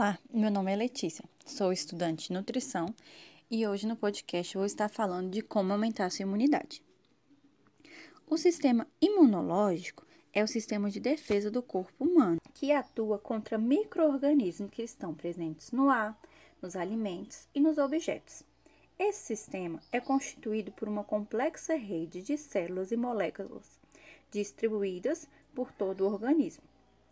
Olá, meu nome é Letícia, sou estudante de nutrição e hoje no podcast vou estar falando de como aumentar a sua imunidade. O sistema imunológico é o sistema de defesa do corpo humano que atua contra micro-organismos que estão presentes no ar, nos alimentos e nos objetos. Esse sistema é constituído por uma complexa rede de células e moléculas distribuídas por todo o organismo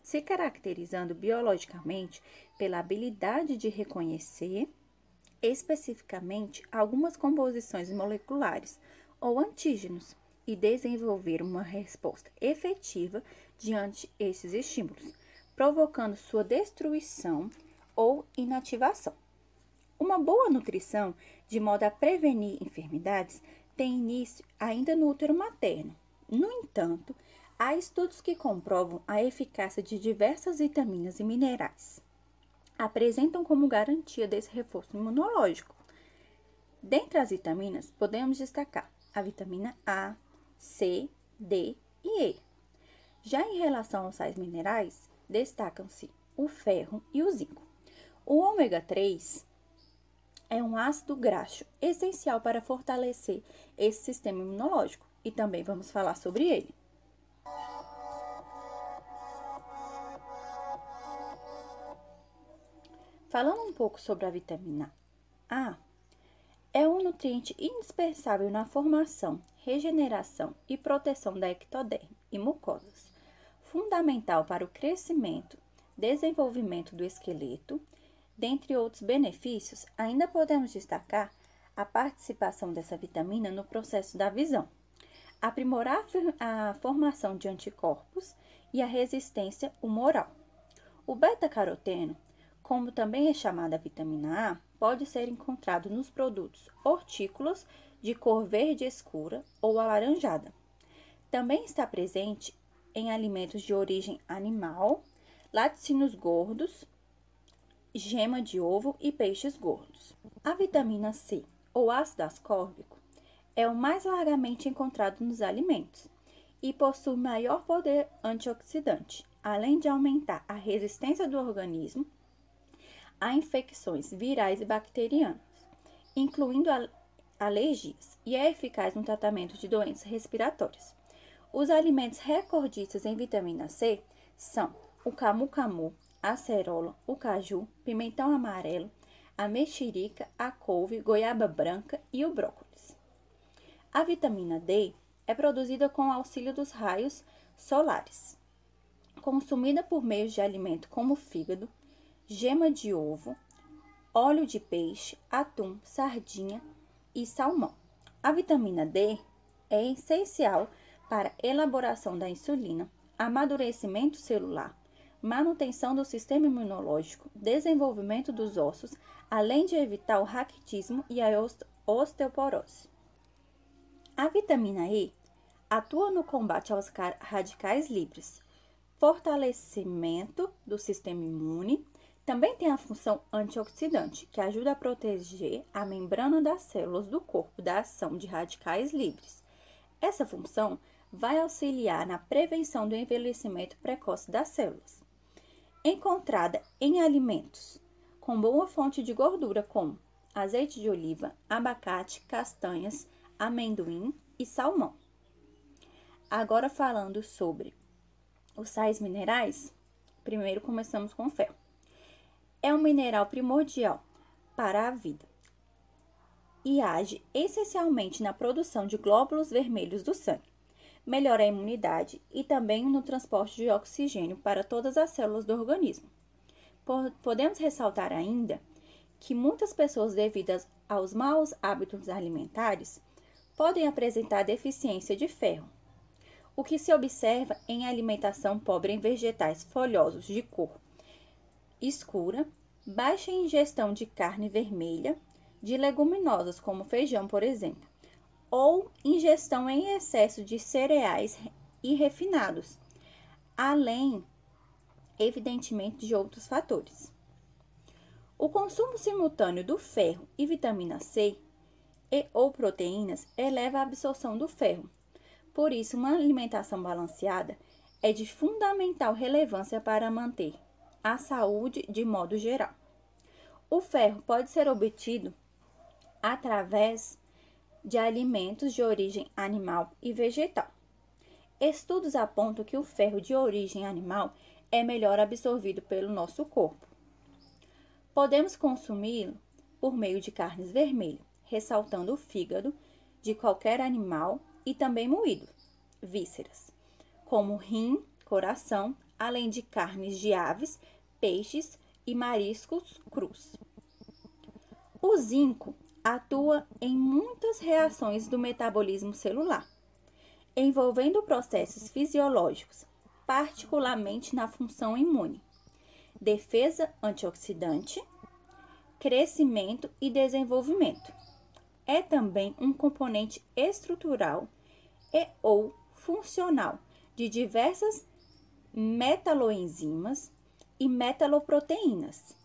se caracterizando biologicamente pela habilidade de reconhecer especificamente algumas composições moleculares ou antígenos e desenvolver uma resposta efetiva diante esses estímulos, provocando sua destruição ou inativação. Uma boa nutrição, de modo a prevenir enfermidades, tem início ainda no útero materno. No entanto, Há estudos que comprovam a eficácia de diversas vitaminas e minerais. Apresentam como garantia desse reforço imunológico. Dentre as vitaminas, podemos destacar a vitamina A, C, D e E. Já em relação aos sais minerais, destacam-se o ferro e o zinco. O ômega 3 é um ácido graxo essencial para fortalecer esse sistema imunológico e também vamos falar sobre ele. Falando um pouco sobre a vitamina A, é um nutriente indispensável na formação, regeneração e proteção da ectoderme e mucosas, fundamental para o crescimento, desenvolvimento do esqueleto. Dentre outros benefícios, ainda podemos destacar a participação dessa vitamina no processo da visão, aprimorar a formação de anticorpos e a resistência humoral. O beta-caroteno como também é chamada vitamina A, pode ser encontrado nos produtos hortícolas de cor verde escura ou alaranjada. Também está presente em alimentos de origem animal, laticínios gordos, gema de ovo e peixes gordos. A vitamina C, ou ácido ascórbico, é o mais largamente encontrado nos alimentos e possui maior poder antioxidante, além de aumentar a resistência do organismo a infecções virais e bacterianas, incluindo alergias, e é eficaz no tratamento de doenças respiratórias. Os alimentos recordistas em vitamina C são o camu-camu, a acerola, o caju, pimentão amarelo, a mexerica, a couve, goiaba branca e o brócolis. A vitamina D é produzida com o auxílio dos raios solares, consumida por meio de alimento como fígado, gema de ovo, óleo de peixe, atum, sardinha e salmão. A vitamina D é essencial para elaboração da insulina, amadurecimento celular, manutenção do sistema imunológico, desenvolvimento dos ossos, além de evitar o raquitismo e a osteoporose. A vitamina E atua no combate aos radicais livres, fortalecimento do sistema imune, também tem a função antioxidante, que ajuda a proteger a membrana das células do corpo da ação de radicais livres. Essa função vai auxiliar na prevenção do envelhecimento precoce das células. Encontrada em alimentos com boa fonte de gordura, como azeite de oliva, abacate, castanhas, amendoim e salmão. Agora falando sobre os sais minerais, primeiro começamos com ferro é um mineral primordial para a vida e age essencialmente na produção de glóbulos vermelhos do sangue, melhora a imunidade e também no transporte de oxigênio para todas as células do organismo. Podemos ressaltar ainda que muitas pessoas, devido aos maus hábitos alimentares, podem apresentar deficiência de ferro, o que se observa em alimentação pobre em vegetais folhosos de cor escura, baixa ingestão de carne vermelha, de leguminosas como feijão, por exemplo, ou ingestão em excesso de cereais e refinados, além, evidentemente, de outros fatores. O consumo simultâneo do ferro e vitamina C e ou proteínas eleva a absorção do ferro. Por isso, uma alimentação balanceada é de fundamental relevância para manter a saúde de modo geral. O ferro pode ser obtido através de alimentos de origem animal e vegetal. Estudos apontam que o ferro de origem animal é melhor absorvido pelo nosso corpo. Podemos consumi-lo por meio de carnes vermelhas, ressaltando o fígado de qualquer animal e também moído, vísceras, como rim, coração, além de carnes de aves, peixes e mariscos crus. O zinco atua em muitas reações do metabolismo celular, envolvendo processos fisiológicos, particularmente na função imune, defesa antioxidante, crescimento e desenvolvimento. É também um componente estrutural e ou funcional de diversas metaloenzimas e metaloproteínas.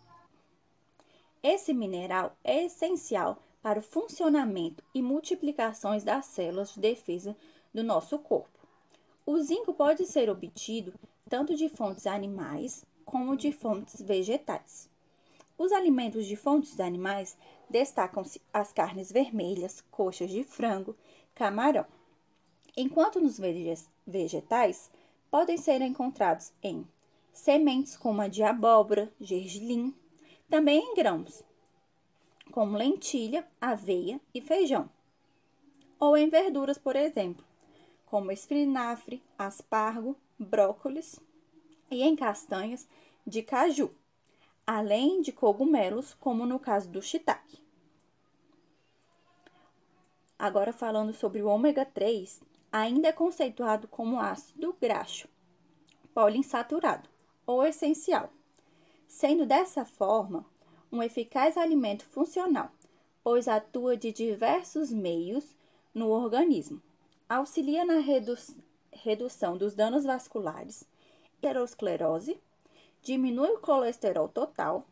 Esse mineral é essencial para o funcionamento e multiplicações das células de defesa do nosso corpo. O zinco pode ser obtido tanto de fontes animais como de fontes vegetais. Os alimentos de fontes animais destacam-se as carnes vermelhas, coxas de frango, camarão, enquanto nos vegetais podem ser encontrados em sementes como a de abóbora, gergelim, também em grãos, como lentilha, aveia e feijão, ou em verduras, por exemplo, como espinafre, aspargo, brócolis e em castanhas de caju, além de cogumelos, como no caso do shiitake. Agora falando sobre o ômega 3, ainda é conceituado como ácido graxo poliinsaturado ou essencial, sendo dessa forma um eficaz alimento funcional, pois atua de diversos meios no organismo auxilia na redu redução dos danos vasculares, aterosclerose, diminui o colesterol total,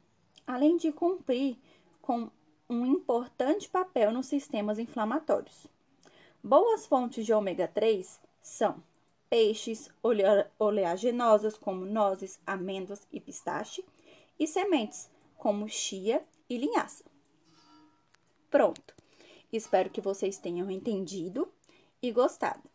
além de cumprir com um importante papel nos sistemas inflamatórios. Boas fontes de ômega 3 são peixes oleaginosas como nozes, amêndoas e pistache e sementes como chia e linhaça. Pronto. Espero que vocês tenham entendido e gostado.